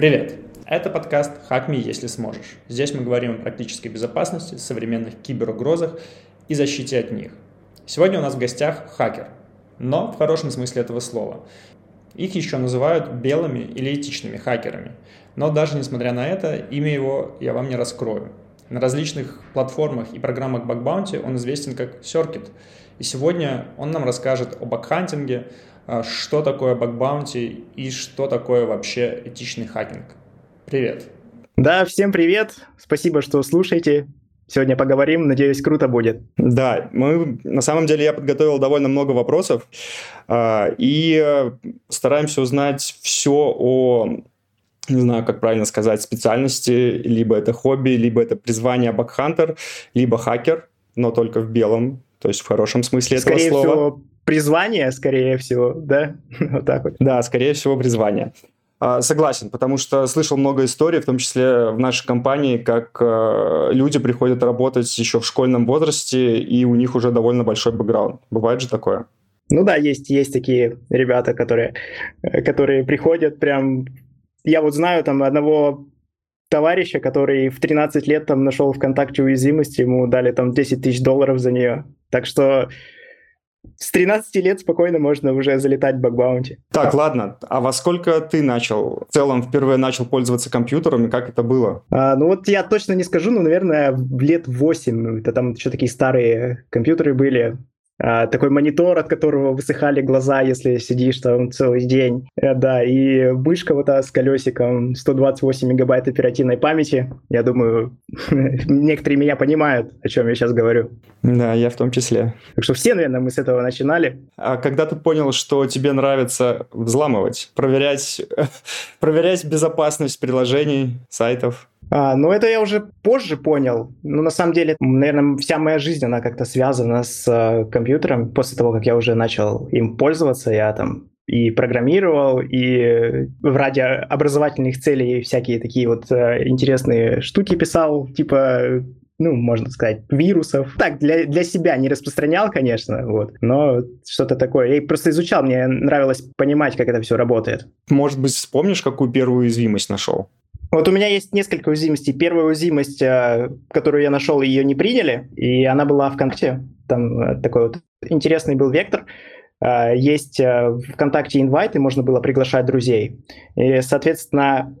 Привет! Это подкаст «Хакми, если сможешь». Здесь мы говорим о практической безопасности, современных киберугрозах и защите от них. Сегодня у нас в гостях хакер, но в хорошем смысле этого слова. Их еще называют белыми или этичными хакерами. Но даже несмотря на это, имя его я вам не раскрою. На различных платформах и программах Bounty он известен как Circuit. И сегодня он нам расскажет о бакхантинге, что такое бакбаунти и что такое вообще этичный хакинг. Привет. Да, всем привет. Спасибо, что слушаете. Сегодня поговорим, надеюсь, круто будет. Да, мы на самом деле я подготовил довольно много вопросов а, и э, стараемся узнать все о не знаю, как правильно сказать, специальности, либо это хобби, либо это призвание бакхантер, либо хакер, но только в белом, то есть в хорошем смысле Скорее этого слова. Всего, призвание, скорее всего, да? вот так вот. Да, скорее всего, призвание. А, согласен, потому что слышал много историй, в том числе в нашей компании, как э, люди приходят работать еще в школьном возрасте, и у них уже довольно большой бэкграунд. Бывает же такое? Ну да, есть, есть такие ребята, которые, э, которые приходят прям... Я вот знаю там одного товарища, который в 13 лет там нашел ВКонтакте уязвимость, ему дали там 10 тысяч долларов за нее. Так что с 13 лет спокойно можно уже залетать в бакбаунти. Так, ладно. А во сколько ты начал? В целом, впервые начал пользоваться компьютером, и как это было? А, ну вот я точно не скажу, но, наверное, лет 8. Это там еще такие старые компьютеры были. А, такой монитор, от которого высыхали глаза, если сидишь там целый день. Э, да, и мышка вот та с колесиком, 128 мегабайт оперативной памяти. Я думаю, некоторые меня понимают, о чем я сейчас говорю. Да, я в том числе. Так что все, наверное, мы с этого начинали. А когда ты понял, что тебе нравится взламывать, проверять, проверять безопасность приложений, сайтов? А, ну, это я уже позже понял. Ну, на самом деле, наверное, вся моя жизнь, она как-то связана с э, компьютером. После того, как я уже начал им пользоваться, я там и программировал, и в ради образовательных целей всякие такие вот э, интересные штуки писал, типа ну, можно сказать, вирусов. Так, для, для себя не распространял, конечно, вот, но что-то такое. Я просто изучал, мне нравилось понимать, как это все работает. Может быть, вспомнишь, какую первую уязвимость нашел? Вот у меня есть несколько уязвимостей. Первая уязвимость, э, которую я нашел, ее не приняли, и она была ВКонтакте. Там э, такой вот интересный был вектор. Э, есть в ВКонтакте инвайты, можно было приглашать друзей. И, соответственно,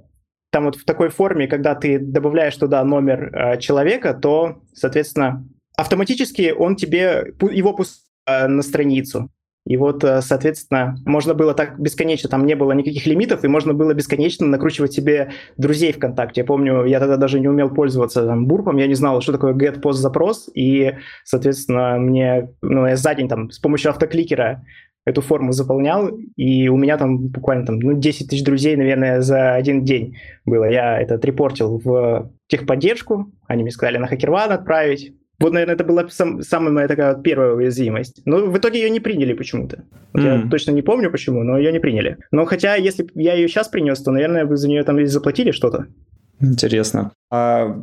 там вот в такой форме, когда ты добавляешь туда номер человека, то, соответственно, автоматически он тебе его пустит на страницу. И вот, э, соответственно, можно было так бесконечно, там не было никаких лимитов, и можно было бесконечно накручивать себе друзей ВКонтакте. Я помню, я тогда даже не умел пользоваться там, бурпом, я не знал, что такое get post запрос, и, соответственно, мне, ну, я за день там с помощью автокликера эту форму заполнял, и у меня там буквально там, ну, 10 тысяч друзей, наверное, за один день было. Я этот репортил в техподдержку, они мне сказали на HackerOne отправить, вот, наверное, это была сам, самая моя такая первая уязвимость. Но в итоге ее не приняли почему-то. Вот mm. Я точно не помню почему, но ее не приняли. Но хотя, если я ее сейчас принес, то, наверное, вы за нее там заплатили что-то. Интересно. А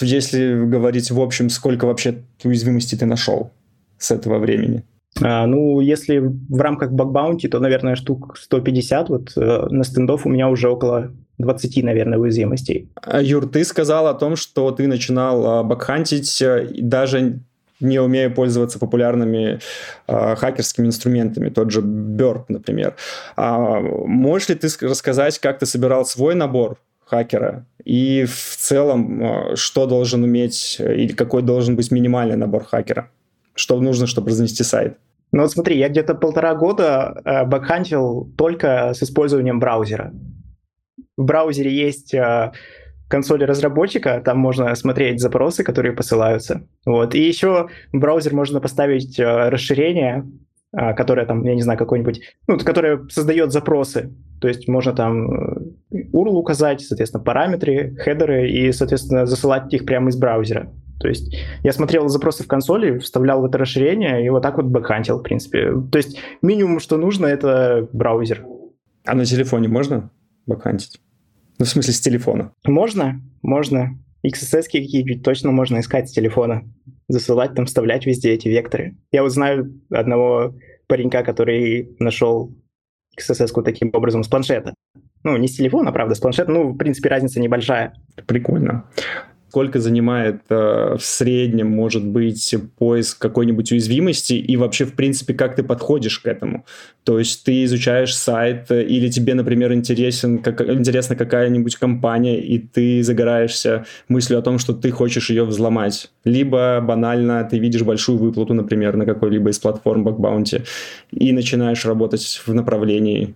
если говорить в общем, сколько вообще уязвимостей ты нашел с этого времени? А, ну, если в рамках бакбаунти, то, наверное, штук 150. Вот э, на стендов у меня уже около 20, наверное, уязвимостей. А, Юр, ты сказал о том, что ты начинал а, бакхантить э, даже не умея пользоваться популярными э, хакерскими инструментами, тот же Burp, например. А, можешь ли ты рассказать, как ты собирал свой набор хакера и в целом, что должен уметь или какой должен быть минимальный набор хакера? Что нужно, чтобы разнести сайт? Ну вот смотри, я где-то полтора года э, бэкхантил только с использованием браузера в браузере есть э, консоли разработчика, там можно смотреть запросы, которые посылаются. Вот. И еще в браузер можно поставить э, расширение, э, которое там, я не знаю, какой-нибудь, ну, которое создает запросы. То есть можно там URL указать, соответственно, параметры, хедеры и, соответственно, засылать их прямо из браузера. То есть я смотрел запросы в консоли, вставлял в это расширение и вот так вот бэкхантил, в принципе. То есть минимум, что нужно, это браузер. А на телефоне можно бэкхантить? Ну, в смысле, с телефона. Можно, можно. XSS какие-нибудь точно можно искать с телефона. Засылать там, вставлять везде эти векторы. Я вот знаю одного паренька, который нашел XSS таким образом с планшета. Ну, не с телефона, правда, с планшета. Ну, в принципе, разница небольшая. Прикольно сколько занимает э, в среднем, может быть, поиск какой-нибудь уязвимости и вообще, в принципе, как ты подходишь к этому? То есть ты изучаешь сайт э, или тебе, например, интересен, как, интересна какая-нибудь компания, и ты загораешься мыслью о том, что ты хочешь ее взломать. Либо банально ты видишь большую выплату, например, на какой-либо из платформ Bug и начинаешь работать в направлении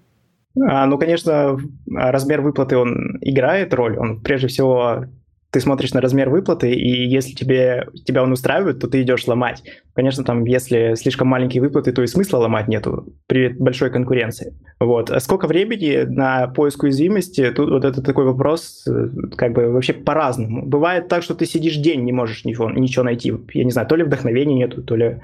а, ну, конечно, размер выплаты, он играет роль. Он прежде всего ты смотришь на размер выплаты, и если тебе, тебя он устраивает, то ты идешь ломать. Конечно, там, если слишком маленькие выплаты, то и смысла ломать нету при большой конкуренции. Вот. А сколько времени на поиск уязвимости? Тут вот это такой вопрос, э, как бы вообще по-разному. Бывает так, что ты сидишь день, не можешь ничего, ничего найти. Я не знаю, то ли вдохновения нету, то ли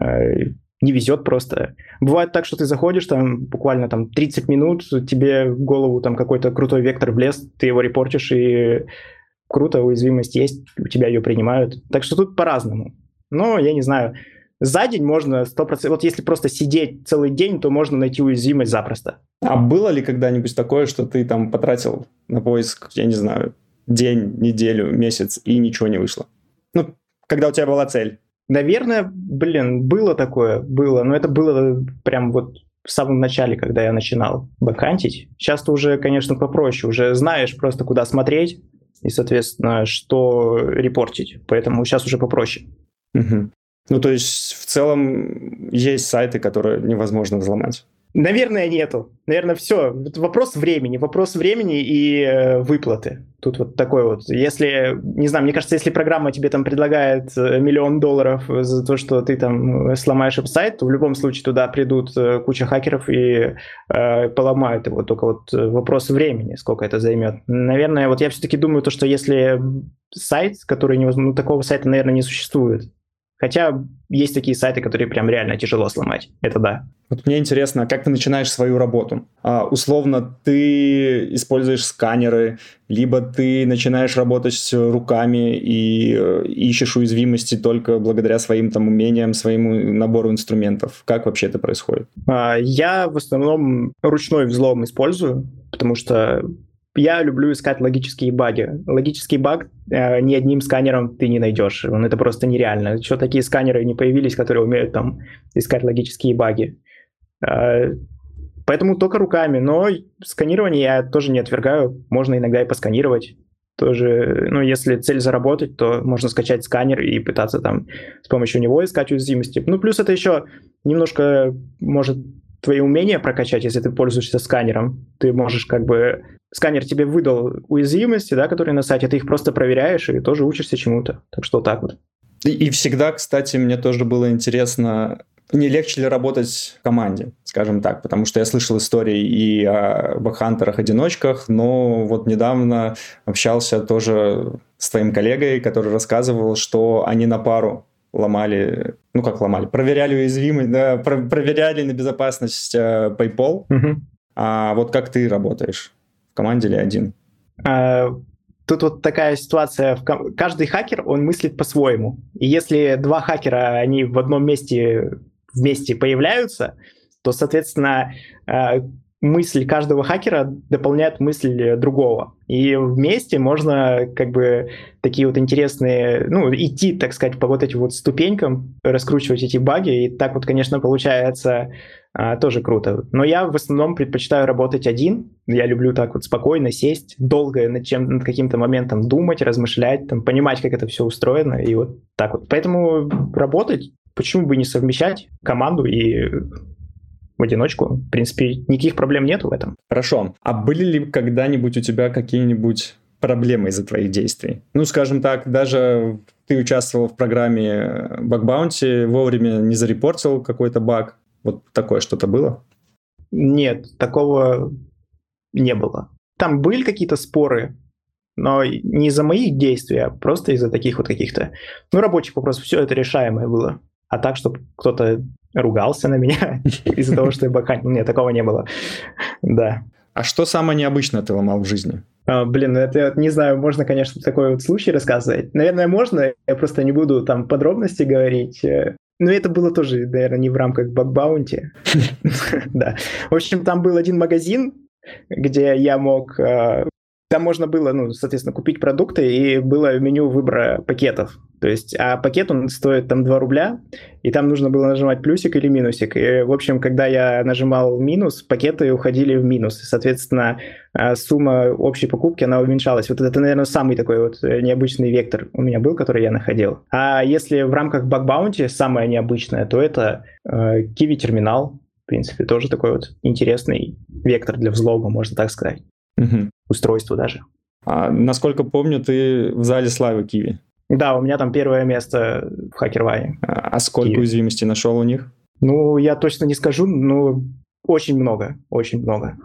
э, не везет просто. Бывает так, что ты заходишь, там буквально там 30 минут, тебе в голову там какой-то крутой вектор влез, ты его репортишь, и круто, уязвимость есть, у тебя ее принимают. Так что тут по-разному. Но, я не знаю, за день можно 100%... Вот если просто сидеть целый день, то можно найти уязвимость запросто. А было ли когда-нибудь такое, что ты там потратил на поиск, я не знаю, день, неделю, месяц, и ничего не вышло? Ну, когда у тебя была цель. Наверное, блин, было такое, было. Но это было прям вот в самом начале, когда я начинал бэкхантить. Сейчас-то уже, конечно, попроще. Уже знаешь просто, куда смотреть, и, соответственно, что репортить. Поэтому сейчас уже попроще. Угу. Ну, то есть, в целом, есть сайты, которые невозможно взломать. Наверное, нету. Наверное, все. Вопрос времени. Вопрос времени и э, выплаты. Тут вот такой вот. Если, не знаю, мне кажется, если программа тебе там предлагает э, миллион долларов за то, что ты там э, сломаешь сайт, то в любом случае туда придут куча хакеров и э, поломают его. Только вот вопрос времени, сколько это займет. Наверное, вот я все-таки думаю, то, что если сайт, который невозможно, ну, такого сайта, наверное, не существует. Хотя есть такие сайты, которые прям реально тяжело сломать. Это да. Вот мне интересно, как ты начинаешь свою работу? А, условно, ты используешь сканеры, либо ты начинаешь работать руками и э, ищешь уязвимости только благодаря своим там умениям, своему набору инструментов. Как вообще это происходит? А, я в основном ручной взлом использую, потому что я люблю искать логические баги. Логический баг э, ни одним сканером ты не найдешь. Он это просто нереально. Еще такие сканеры не появились, которые умеют там искать логические баги. Э, поэтому только руками. Но сканирование я тоже не отвергаю. Можно иногда и посканировать. Тоже, ну, если цель заработать, то можно скачать сканер и пытаться там с помощью него искать уязвимости. Ну, плюс это еще немножко может твои умения прокачать, если ты пользуешься сканером. Ты можешь как бы сканер тебе выдал уязвимости, да, которые на сайте, ты их просто проверяешь и тоже учишься чему-то. Так что так вот. И, и всегда, кстати, мне тоже было интересно, не легче ли работать в команде, скажем так, потому что я слышал истории и о бэкхантерах-одиночках, но вот недавно общался тоже с твоим коллегой, который рассказывал, что они на пару ломали, ну как ломали, проверяли уязвимость, да, про- проверяли на безопасность э, PayPal. Угу. А вот как ты работаешь? В команде или один? А, тут вот такая ситуация. Каждый хакер, он мыслит по-своему. И если два хакера, они в одном месте вместе появляются, то, соответственно, а, мысль каждого хакера дополняет мысль другого. И вместе можно как бы такие вот интересные, ну, идти, так сказать, по вот этим вот ступенькам, раскручивать эти баги, и так вот, конечно, получается а, тоже круто. Но я в основном предпочитаю работать один. Я люблю так вот спокойно сесть, долго над чем над каким-то моментом думать, размышлять, там, понимать, как это все устроено, и вот так вот. Поэтому работать, почему бы не совмещать команду и в одиночку. В принципе, никаких проблем нет в этом. Хорошо. А были ли когда-нибудь у тебя какие-нибудь проблемы из-за твоих действий? Ну, скажем так, даже ты участвовал в программе Bounty, вовремя не зарепортил какой-то баг, вот такое что-то было? Нет, такого не было. Там были какие-то споры, но не из-за моих действий, а просто из-за таких вот каких-то, ну, рабочих вопросов. Все это решаемое было. А так, чтобы кто-то ругался на меня из-за того, что я баканил, нет, такого не было. Да. А что самое необычное ты ломал в жизни? А, блин, ну это не знаю, можно, конечно, такой вот случай рассказывать. Наверное, можно, я просто не буду там подробности говорить. Но это было тоже, наверное, не в рамках бакбаунти. Да. В общем, там был один магазин, где я мог э, там можно было, ну, соответственно, купить продукты, и было меню выбора пакетов. То есть, а пакет, он стоит там 2 рубля, и там нужно было нажимать плюсик или минусик. И, в общем, когда я нажимал минус, пакеты уходили в минус. И, соответственно, сумма общей покупки, она уменьшалась. Вот это, наверное, самый такой вот необычный вектор у меня был, который я находил. А если в рамках Bounty самое необычное, то это э, Kiwi терминал. В принципе, тоже такой вот интересный вектор для взлома, можно так сказать угу. устройству даже. А, насколько помню, ты в зале славы Киви. Да, у меня там первое место в HackerVine. А, а сколько Киви. уязвимостей нашел у них? Ну, я точно не скажу, но очень много, очень много.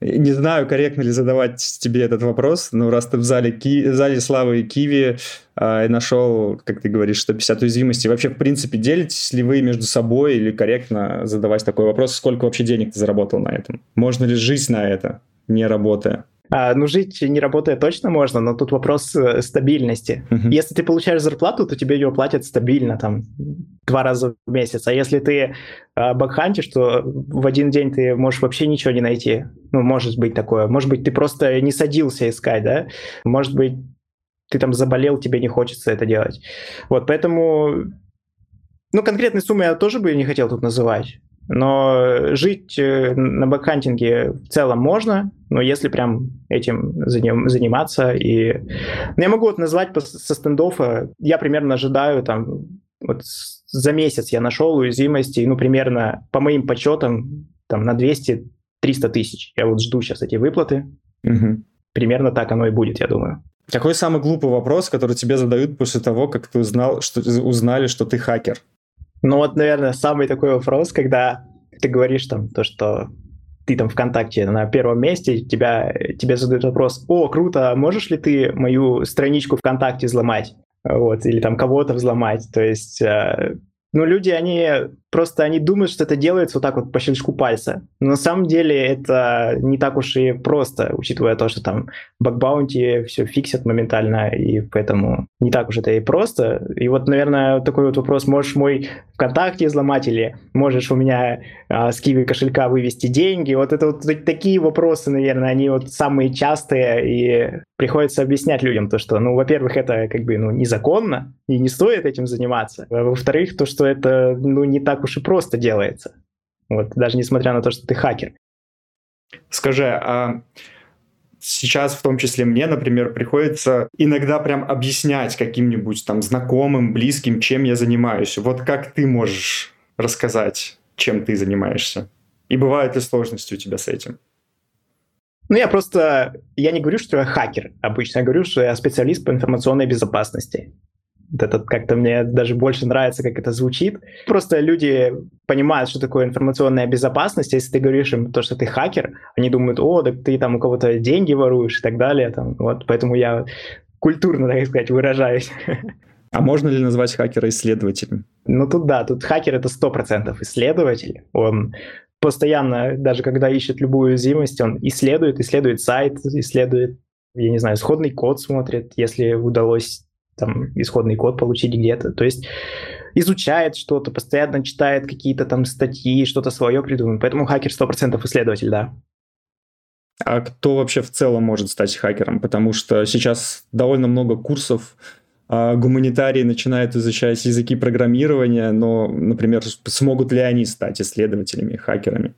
Не знаю, корректно ли задавать тебе этот вопрос, но раз ты в зале, Ки... в зале Славы и Киви э, нашел, как ты говоришь, 150 уязвимостей, вообще, в принципе, делитесь ли вы между собой или корректно задавать такой вопрос, сколько вообще денег ты заработал на этом? Можно ли жить на это, не работая? А, ну, жить не работая точно можно, но тут вопрос э, стабильности. Uh-huh. Если ты получаешь зарплату, то тебе ее платят стабильно, там, два раза в месяц. А если ты а, бакхантишь, то в один день ты можешь вообще ничего не найти. Ну, может быть такое. Может быть, ты просто не садился искать, да? Может быть, ты там заболел, тебе не хочется это делать. Вот, поэтому... Ну, конкретной суммы я тоже бы не хотел тут называть. Но жить э, на бэкхантинге в целом можно, но если прям этим заниматься. И... Ну, я могу вот назвать со стендофа, я примерно ожидаю там вот за месяц я нашел уязвимости, ну, примерно по моим подсчетам, там, на 200-300 тысяч. Я вот жду сейчас эти выплаты. Угу. Примерно так оно и будет, я думаю. Какой самый глупый вопрос, который тебе задают после того, как ты узнал, что узнали, что ты хакер? Ну вот, наверное, самый такой вопрос, когда ты говоришь там то, что ты там ВКонтакте на первом месте, тебя, тебе задают вопрос, о, круто, можешь ли ты мою страничку ВКонтакте взломать? Вот, или там кого-то взломать. То есть, э, ну, люди, они Просто они думают, что это делается вот так вот по щелчку пальца. Но на самом деле это не так уж и просто, учитывая то, что там бакбаунти все фиксят моментально, и поэтому не так уж это и просто. И вот, наверное, такой вот вопрос, можешь мой ВКонтакте взломать или можешь у меня а, с Киви кошелька вывести деньги? Вот это вот такие вопросы, наверное, они вот самые частые, и приходится объяснять людям то, что, ну, во-первых, это как бы, ну, незаконно, и не стоит этим заниматься. А во-вторых, то, что это, ну, не так уж и просто делается. Вот, даже несмотря на то, что ты хакер. Скажи, а сейчас в том числе мне, например, приходится иногда прям объяснять каким-нибудь там знакомым, близким, чем я занимаюсь. Вот как ты можешь рассказать, чем ты занимаешься? И бывают ли сложности у тебя с этим? Ну, я просто... Я не говорю, что я хакер обычно. Я говорю, что я специалист по информационной безопасности. Это как-то мне даже больше нравится, как это звучит. Просто люди понимают, что такое информационная безопасность. Если ты говоришь им то, что ты хакер, они думают, о, да ты там у кого-то деньги воруешь и так далее. Там, вот, поэтому я культурно, так сказать, выражаюсь. А можно ли назвать хакера исследователем? Ну тут да, тут хакер это 100% исследователь. Он постоянно, даже когда ищет любую уязвимость, он исследует, исследует сайт, исследует, я не знаю, исходный код смотрит, если удалось там исходный код получить где-то. То есть изучает что-то, постоянно читает какие-то там статьи, что-то свое придумывает. Поэтому хакер 100% исследователь, да. А кто вообще в целом может стать хакером? Потому что сейчас довольно много курсов, а гуманитарии начинают изучать языки программирования, но, например, смогут ли они стать исследователями, хакерами?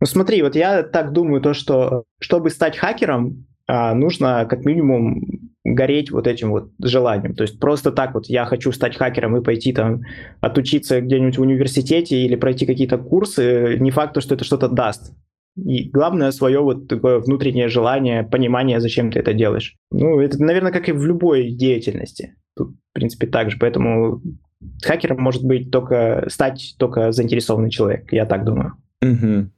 Ну смотри, вот я так думаю, то, что чтобы стать хакером, а, нужно как минимум гореть вот этим вот желанием. То есть просто так вот я хочу стать хакером и пойти там отучиться где-нибудь в университете или пройти какие-то курсы, не факт, что это что-то даст. И главное свое вот такое внутреннее желание, понимание, зачем ты это делаешь. Ну, это, наверное, как и в любой деятельности. Тут, в принципе, так же. Поэтому хакером может быть только стать только заинтересованный человек, я так думаю. Угу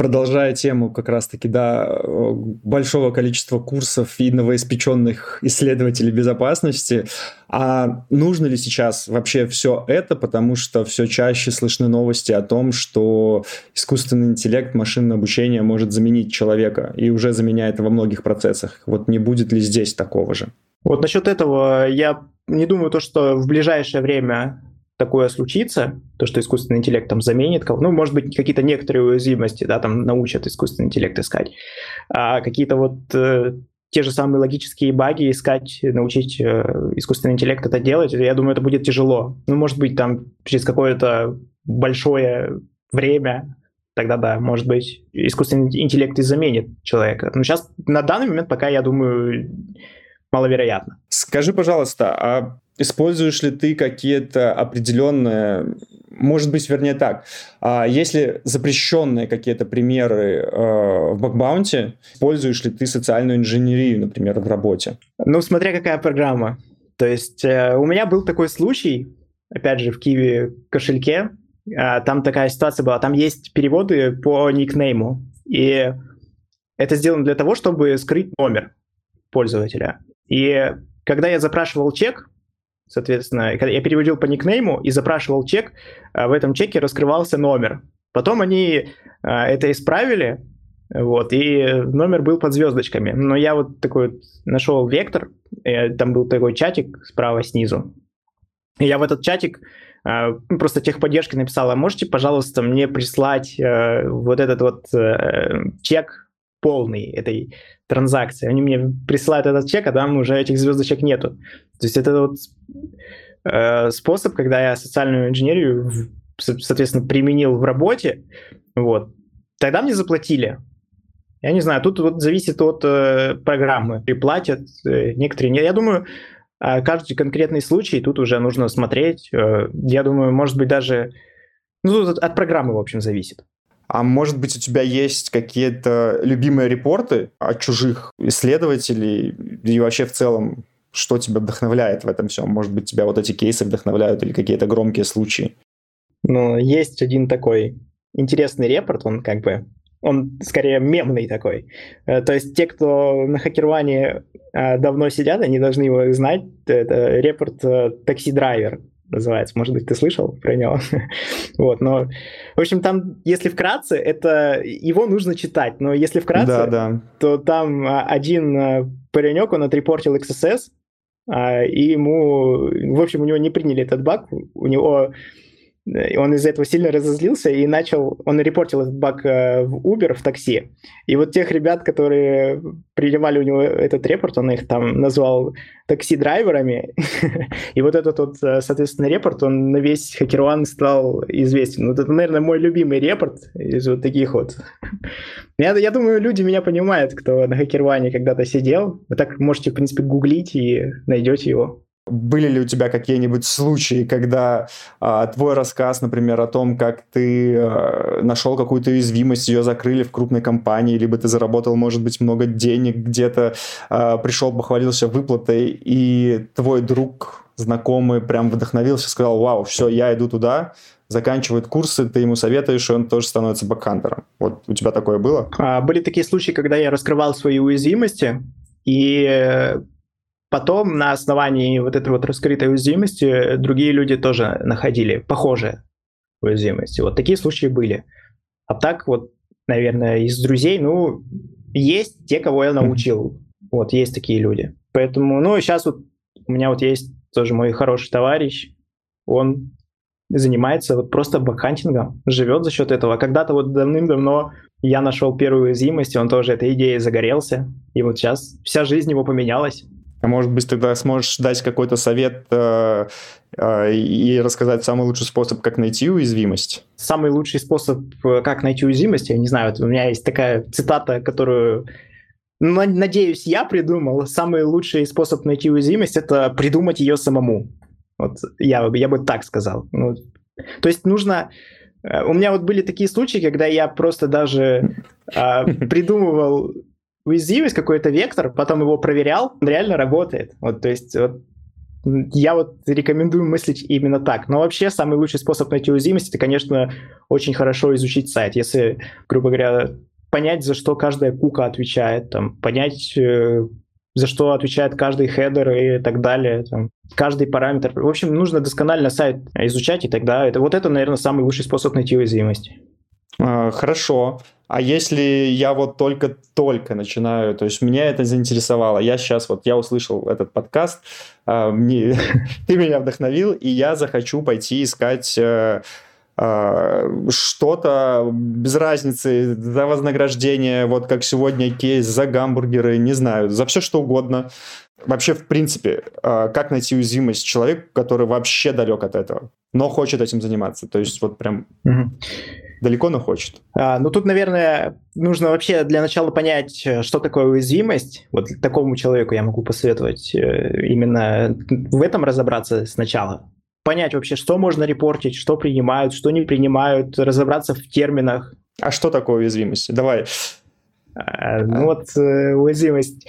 продолжая тему как раз-таки, да, большого количества курсов и новоиспеченных исследователей безопасности, а нужно ли сейчас вообще все это, потому что все чаще слышны новости о том, что искусственный интеллект, машинное обучение может заменить человека и уже заменяет во многих процессах. Вот не будет ли здесь такого же? Вот насчет этого я не думаю то, что в ближайшее время такое случится, то, что искусственный интеллект там заменит кого ну, может быть, какие-то некоторые уязвимости, да, там научат искусственный интеллект искать, а какие-то вот э, те же самые логические баги искать, научить э, искусственный интеллект это делать, я думаю, это будет тяжело. Ну, может быть, там через какое-то большое время, тогда да, может быть, искусственный интеллект и заменит человека. Но сейчас, на данный момент, пока, я думаю, маловероятно. Скажи, пожалуйста, а используешь ли ты какие-то определенные, может быть, вернее так, а если запрещенные какие-то примеры э, в бакбаунте, используешь ли ты социальную инженерию, например, в работе? Ну, смотря какая программа. То есть э, у меня был такой случай, опять же, в Киеве кошельке, э, там такая ситуация была, там есть переводы по никнейму, и это сделано для того, чтобы скрыть номер пользователя. И когда я запрашивал чек, соответственно, когда я переводил по никнейму и запрашивал чек, а в этом чеке раскрывался номер. Потом они а, это исправили, вот, и номер был под звездочками. Но я вот такой вот нашел вектор, там был такой чатик справа снизу. И я в этот чатик а, ну, просто техподдержки написал, а можете, пожалуйста, мне прислать вот этот вот э, чек полный этой транзакции. Они мне присылают этот чек, а там уже этих звездочек нету. То есть это вот э, способ, когда я социальную инженерию, соответственно, применил в работе, вот, тогда мне заплатили. Я не знаю, тут вот зависит от э, программы. И платят э, некоторые... Я думаю, э, каждый конкретный случай тут уже нужно смотреть. Э, я думаю, может быть, даже... Ну, тут от программы, в общем, зависит. А может быть, у тебя есть какие-то любимые репорты от чужих исследователей и вообще в целом, что тебя вдохновляет в этом всем? Может быть, тебя вот эти кейсы вдохновляют или какие-то громкие случаи? Ну, есть один такой интересный репорт, он как бы, он скорее мемный такой. Э, то есть те, кто на хакерване э, давно сидят, они должны его знать. Это репорт э, «Такси-драйвер» называется. Может быть, ты слышал про него? вот, но, в общем, там, если вкратце, это его нужно читать, но если вкратце, да, да. то там а, один а, паренек, он отрепортил XSS, а, и ему, в общем, у него не приняли этот баг, у него он из-за этого сильно разозлился и начал, он репортил этот баг э, в Uber, в такси. И вот тех ребят, которые принимали у него этот репорт, он их там назвал такси-драйверами. и вот этот вот, э, соответственно, репорт, он на весь хакерван стал известен. Вот это, наверное, мой любимый репорт из вот таких вот. я, я думаю, люди меня понимают, кто на хакерване когда-то сидел. Вы так можете, в принципе, гуглить и найдете его. Были ли у тебя какие-нибудь случаи, когда а, твой рассказ, например, о том, как ты а, нашел какую-то уязвимость, ее закрыли в крупной компании, либо ты заработал, может быть, много денег где-то, а, пришел, похвалился выплатой, и твой друг, знакомый, прям вдохновился, сказал, вау, все, я иду туда, заканчивает курсы, ты ему советуешь, и он тоже становится бэкхантером. Вот у тебя такое было? А, были такие случаи, когда я раскрывал свои уязвимости, и Потом на основании вот этой вот раскрытой уязвимости другие люди тоже находили похожие уязвимости. Вот такие случаи были. А так вот, наверное, из друзей, ну, есть те, кого я научил. Вот, есть такие люди. Поэтому, ну, сейчас вот у меня вот есть тоже мой хороший товарищ, он занимается вот просто bug hunting ом, живет за счет этого. Когда-то вот давным-давно я нашел первую уязвимость, и он тоже этой идеей загорелся, и вот сейчас вся жизнь его поменялась. А может быть, тогда сможешь дать какой-то совет э, э, и рассказать самый лучший способ, как найти уязвимость? Самый лучший способ, э, как найти уязвимость, я не знаю, у меня есть такая цитата, которую, надеюсь, я придумал. Самый лучший способ найти уязвимость – это придумать ее самому. Вот я, я бы так сказал. Ну, то есть нужно... Э, у меня вот были такие случаи, когда я просто даже э, придумывал уязвимость, какой-то вектор, потом его проверял, он реально работает. Вот, то есть вот, я вот рекомендую мыслить именно так. Но вообще самый лучший способ найти уязвимость, это, конечно, очень хорошо изучить сайт. Если, грубо говоря, понять, за что каждая кука отвечает, там, понять, э, за что отвечает каждый хедер и так далее, там, каждый параметр. В общем, нужно досконально сайт изучать, и тогда это вот это, наверное, самый лучший способ найти уязвимость. А, хорошо. А если я вот только-только начинаю, то есть меня это заинтересовало, я сейчас вот, я услышал этот подкаст, э, мне, ты меня вдохновил, и я захочу пойти искать э, э, что-то без разницы за вознаграждение, вот как сегодня кейс, за гамбургеры, не знаю, за все что угодно. Вообще, в принципе, э, как найти уязвимость человеку, который вообще далек от этого, но хочет этим заниматься, то есть вот прям... Угу далеко, но хочет. А, ну, тут, наверное, нужно вообще для начала понять, э, что такое уязвимость. Вот такому человеку я могу посоветовать э, именно в этом разобраться сначала. Понять вообще, что можно репортить, что принимают, что не принимают, разобраться в терминах. А что такое уязвимость? Давай. А, ну вот э, уязвимость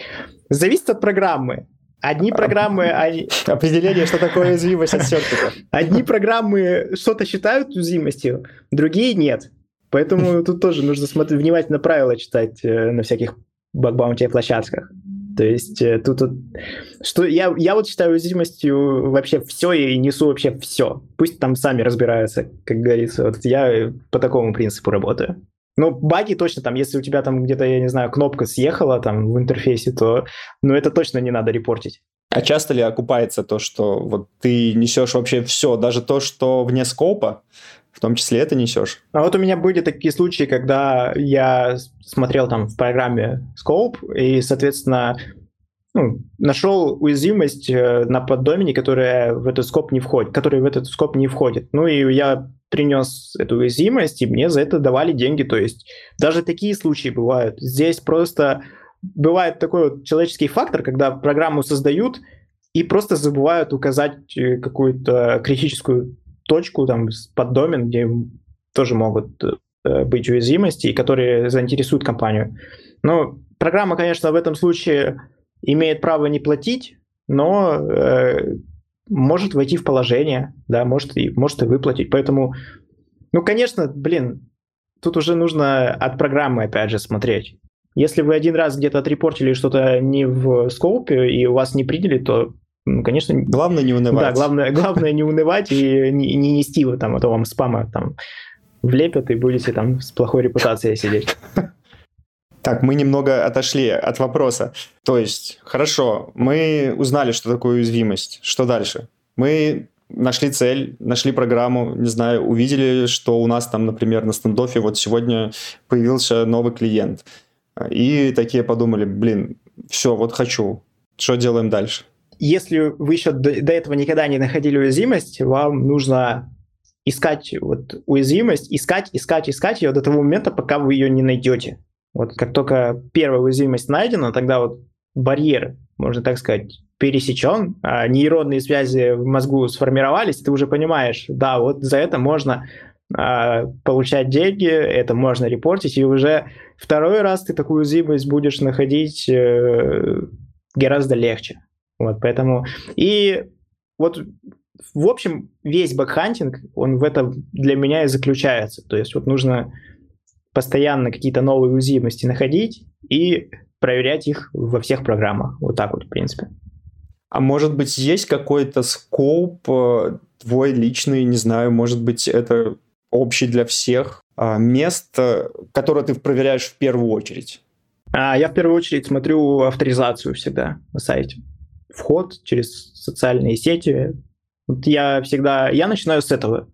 зависит от программы. Одни а, программы... Они... Определение, что такое уязвимость от сертика. Одни программы что-то считают уязвимостью, другие нет. Поэтому тут тоже нужно смотреть, внимательно правила читать э, на всяких багбаунти площадках. То есть э, тут, тут что я, я вот считаю уязвимостью вообще все и несу вообще все. Пусть там сами разбираются, как говорится. Вот я по такому принципу работаю. Ну, баги точно там, если у тебя там где-то, я не знаю, кнопка съехала там в интерфейсе, то, ну, это точно не надо репортить. А часто ли окупается то, что вот ты несешь вообще все, даже то, что вне скопа, в том числе это несешь? А вот у меня были такие случаи, когда я смотрел там в программе Scope, и, соответственно, ну, нашел уязвимость э, на поддомене, которая в этот скоп не входит, который в этот скоп не входит. Ну и я принес эту уязвимость, и мне за это давали деньги. То есть даже такие случаи бывают. Здесь просто бывает такой вот человеческий фактор, когда программу создают и просто забывают указать э, какую-то критическую точку там под домен, где тоже могут э, быть уязвимости, которые заинтересуют компанию. Но программа, конечно, в этом случае имеет право не платить, но э, может войти в положение, да, может и, может и выплатить. Поэтому, ну, конечно, блин, тут уже нужно от программы, опять же, смотреть. Если вы один раз где-то отрепортили что-то не в скопе и у вас не приняли, то, ну, конечно... Главное не унывать. Да, главное, главное не унывать и не, не нести его там, а то вам спама там влепят и будете там с плохой репутацией сидеть. Так, мы немного отошли от вопроса. То есть, хорошо, мы узнали, что такое уязвимость. Что дальше? Мы нашли цель, нашли программу, не знаю, увидели, что у нас там, например, на стендофе вот сегодня появился новый клиент. И такие подумали, блин, все, вот хочу. Что делаем дальше? Если вы еще до, до этого никогда не находили уязвимость, вам нужно искать вот уязвимость, искать, искать, искать ее до того момента, пока вы ее не найдете. Вот как только первая уязвимость найдена, тогда вот барьер, можно так сказать, пересечен, а нейронные связи в мозгу сформировались, ты уже понимаешь, да, вот за это можно а, получать деньги, это можно report ить, и уже второй раз ты такую уязвимость будешь находить э, гораздо легче. Вот, поэтому... И вот в общем, весь баг хантинг, он в этом для меня и заключается. То есть вот нужно постоянно какие-то новые уязвимости находить и проверять их во всех программах. Вот так вот, в принципе. А может быть, есть какой-то скоп э, твой личный, не знаю, может быть, это общий для всех а, мест, которые ты проверяешь в первую очередь? А, я в первую очередь смотрю авторизацию всегда на сайте. Вход через социальные сети. Вот я всегда, я начинаю с этого.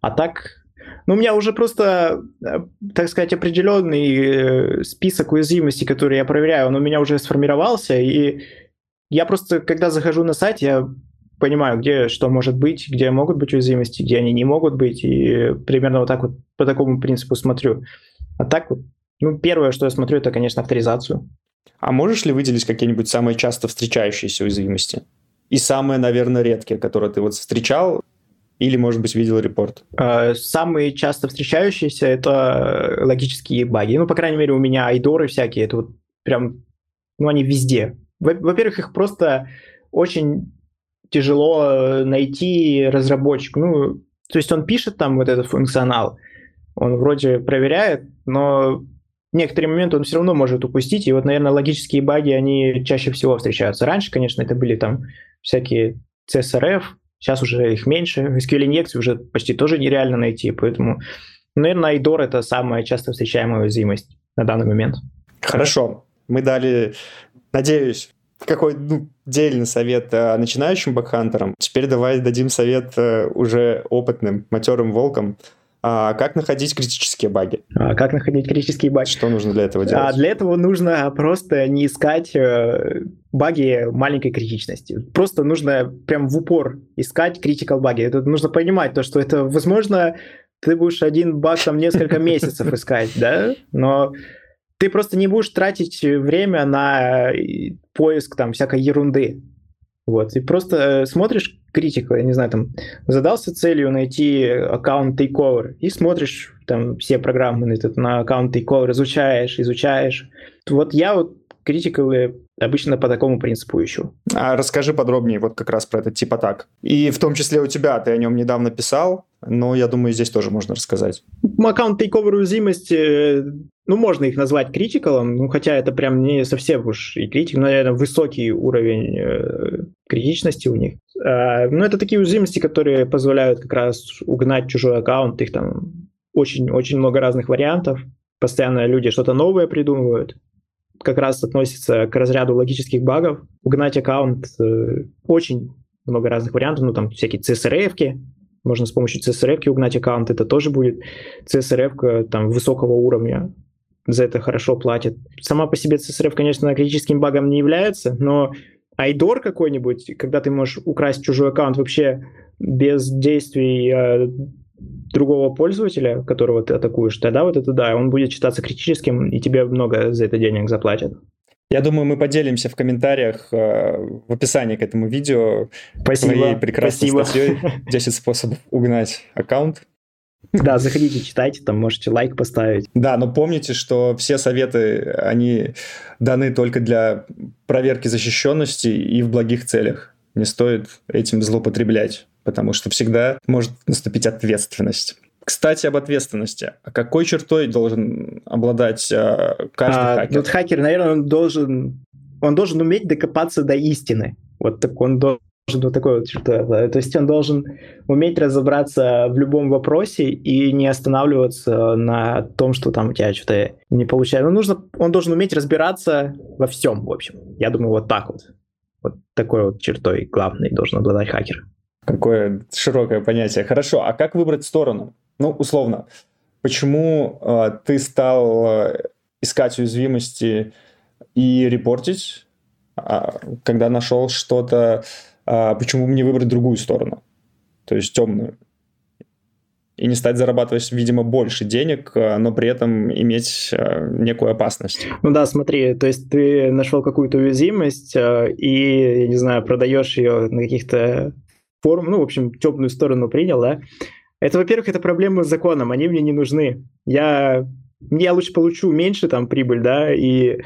А так ну, у меня уже просто, э, так сказать, определенный э, список уязвимостей, которые я проверяю, он у меня уже сформировался, и я просто, когда захожу на сайт, я понимаю, где что может быть, где могут быть уязвимости, где они не могут быть, и примерно вот так вот по такому принципу смотрю. А так вот, ну, первое, что я смотрю, это, конечно, авторизацию. А можешь ли выделить какие-нибудь самые часто встречающиеся уязвимости? И самые, наверное, редкие, которые ты вот встречал, или, может быть, видел репорт? Э, самые часто встречающиеся — это логические баги. Ну, по крайней мере, у меня айдоры всякие, это вот прям, ну, они везде. Во-первых, их просто очень тяжело найти разработчику. Ну, то есть он пишет там вот этот функционал, он вроде проверяет, но некоторые моменты он все равно может упустить. И вот, наверное, логические баги, они чаще всего встречаются. Раньше, конечно, это были там всякие CSRF, Сейчас уже их меньше. SQL-инъекции уже почти тоже нереально найти, поэтому Наверное, Айдор — это самая часто встречаемая уязвимость на данный момент. Хорошо. Мы дали, надеюсь, какой ну, дельный совет э, начинающим бэкхантерам. Теперь давай дадим совет э, уже опытным, матерым волкам. А как находить критические баги? А как находить критические баги? Что нужно для этого делать? А для этого нужно просто не искать э, баги маленькой критичности. Просто нужно прям в упор искать critical баги. Это нужно понимать, то, что это, возможно, ты будешь один баг там несколько месяцев искать, да, но ты просто не будешь тратить время на поиск там всякой ерунды. Вот, и просто э, смотришь критику, я не знаю, там, задался целью найти аккаунт takeover, и смотришь там все программы на, этот, на аккаунт takeover, изучаешь, изучаешь. Вот я вот критикалы обычно по такому принципу ищу. А расскажи подробнее вот как раз про этот тип атак. И в том числе у тебя, ты о нем недавно писал, но я думаю, здесь тоже можно рассказать. Аккаунт takeover уязвимости ну, можно их назвать критикалом, ну, хотя это прям не совсем уж и критик, но, наверное, высокий уровень э, критичности у них. Э, но это такие уязвимости, которые позволяют как раз угнать чужой аккаунт, их там очень-очень много разных вариантов, постоянно люди что-то новое придумывают, как раз относится к разряду логических багов. Угнать аккаунт э, очень много разных вариантов, ну, там всякие CSRF-ки, можно с помощью CSRF угнать аккаунт, это тоже будет CSRF там высокого уровня за это хорошо платят. Сама по себе CSRF, конечно, критическим багом не является, но айдор какой-нибудь, когда ты можешь украсть чужой аккаунт вообще без действий э, другого пользователя, которого ты атакуешь, тогда вот это да, он будет считаться критическим, и тебе много за это денег заплатят. Я думаю, мы поделимся в комментариях э, в описании к этому видео Спасибо. твоей прекрасной Спасибо. статьей 10 способов угнать аккаунт. Да, заходите, читайте, там можете лайк поставить. Да, но помните, что все советы, они даны только для проверки защищенности и в благих целях. Не стоит этим злоупотреблять, потому что всегда может наступить ответственность. Кстати, об ответственности. А какой чертой должен обладать э, каждый А, хакер? вот хакер, наверное, он должен, он должен уметь докопаться до истины. Вот так он должен вот такой вот чертой. То есть он должен уметь разобраться в любом вопросе и не останавливаться на том, что там у тебя что-то не получается. Ну, нужно, он должен уметь разбираться во всем, в общем. Я думаю, вот так вот. Вот такой вот чертой главной должен обладать хакер. Какое широкое понятие. Хорошо, а как выбрать сторону? Ну, условно, почему э, ты стал э, искать уязвимости и репортить, а, когда нашел что-то, а, почему бы не выбрать другую сторону, то есть темную? И не стать зарабатывать, видимо, больше денег, а, но при этом иметь а, некую опасность. Ну да, смотри, то есть ты нашел какую-то уязвимость э, и, я не знаю, продаешь ее на каких-то форумах, ну, в общем, темную сторону принял, да? Это, во-первых, это проблемы с законом, они мне не нужны. Я, я лучше получу меньше там прибыль, да, и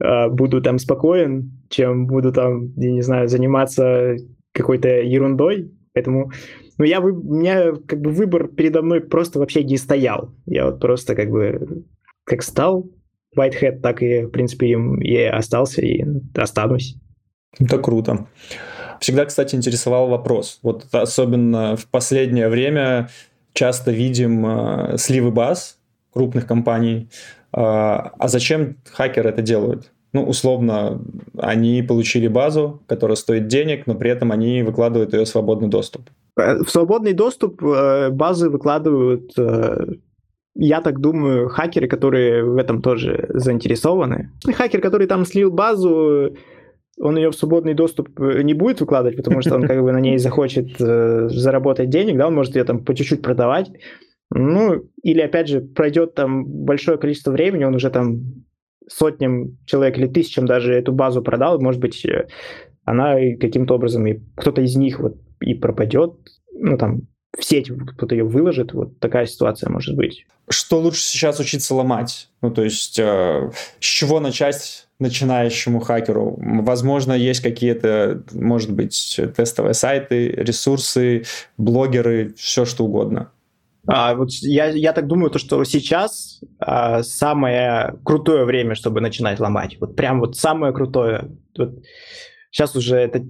э, буду там спокоен, чем буду там, я не знаю, заниматься какой-то ерундой. Поэтому, ну, я, вы, у меня как бы выбор передо мной просто вообще не стоял. Я вот просто как бы, как стал Whitehead, так и, в принципе, им и остался, и останусь. Это круто. Всегда, кстати, интересовал вопрос. Вот особенно в последнее время часто видим э, сливы баз крупных компаний. Э, а зачем хакеры это делают? Ну, условно, они получили базу, которая стоит денег, но при этом они выкладывают ее в свободный доступ. В свободный доступ э, базы выкладывают, э, я так думаю, хакеры, которые в этом тоже заинтересованы. Хакер, который там слил базу, он ее в свободный доступ э, не будет выкладывать, потому что он как бы на ней захочет э, заработать денег, да, он может ее там по чуть-чуть продавать. Ну, или опять же, пройдет там большое количество времени, он уже там сотням человек или тысячам даже эту базу продал, может быть, э, она каким-то образом, и кто-то из них вот и пропадет, ну там в сеть кто-то ее выложит, вот такая ситуация может быть. Что лучше сейчас учиться ломать? Ну, то есть, э, с чего начать начинающему хакеру? Возможно, есть какие-то, может быть, тестовые сайты, ресурсы, блогеры, все что угодно. А, вот я, я так думаю, то, что сейчас а, самое крутое время, чтобы начинать ломать. Вот прям вот самое крутое. Вот сейчас уже это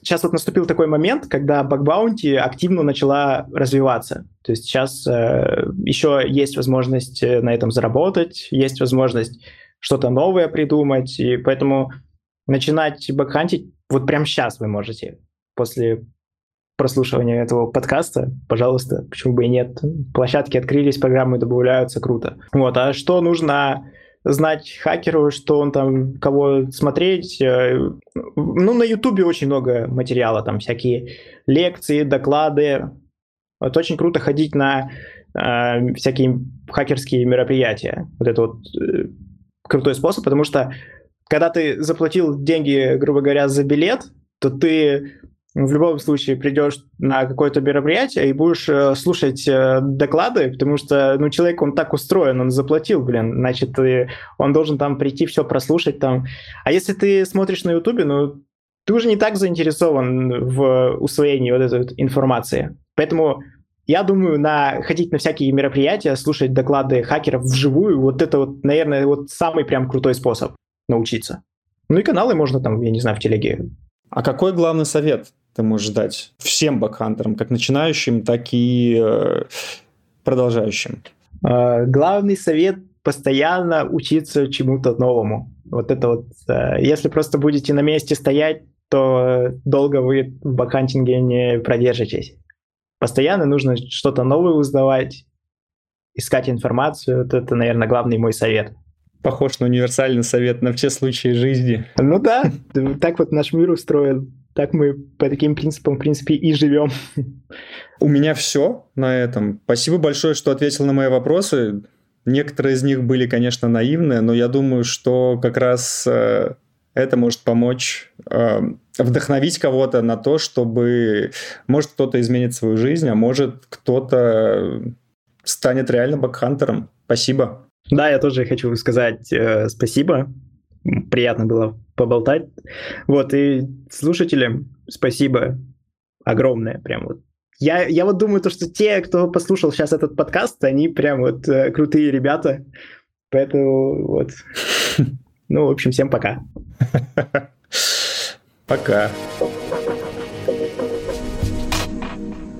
сейчас вот наступил такой момент, когда бакбаунти активно начала развиваться. То есть сейчас э, еще есть возможность э, на этом заработать, есть возможность что-то новое придумать, и поэтому начинать бэкхантить вот прямо сейчас вы можете, после прослушивания этого подкаста, пожалуйста, почему бы и нет. Площадки открылись, программы добавляются, круто. Вот, а что нужно знать хакеру, что он там, кого смотреть. Э, ну, на Ютубе очень много материала, там всякие лекции, доклады. Вот очень круто ходить на э, всякие хакерские мероприятия. Вот это вот э, крутой способ, потому что когда ты заплатил деньги, грубо говоря, за билет, то ты в любом случае придешь на какое-то мероприятие и будешь э, слушать э, доклады, потому что, ну, человек, он так устроен, он заплатил, блин, значит, он должен там прийти, все прослушать там. А если ты смотришь на Ютубе, ну, ты уже не так заинтересован в усвоении вот этой вот информации. Поэтому я думаю, на ходить на всякие мероприятия, слушать доклады хакеров вживую, вот это вот, наверное, вот самый прям крутой способ научиться. Ну и каналы можно там, я не знаю, в телеге. А какой главный совет ты можешь дать всем бэкхантерам, как начинающим, так и э, продолжающим? Э, главный совет постоянно учиться чему-то новому. Вот это вот, э, если просто будете на месте стоять, то долго вы в бэкхантинге не продержитесь. Постоянно нужно что-то новое узнавать, искать информацию. Вот это, наверное, главный мой совет. Похож на универсальный совет на все случаи жизни. Ну да, так вот наш мир устроен так мы по таким принципам, в принципе, и живем. У меня все на этом. Спасибо большое, что ответил на мои вопросы. Некоторые из них были, конечно, наивные, но я думаю, что как раз э, это может помочь э, вдохновить кого-то на то, чтобы, может, кто-то изменит свою жизнь, а может, кто-то станет реально бакхантером. Спасибо. Да, я тоже хочу сказать э, спасибо приятно было поболтать. Вот, и слушателям спасибо огромное, прям вот. Я, я вот думаю, то, что те, кто послушал сейчас этот подкаст, они прям вот э, крутые ребята. Поэтому вот. Ну, в общем, всем пока. Пока.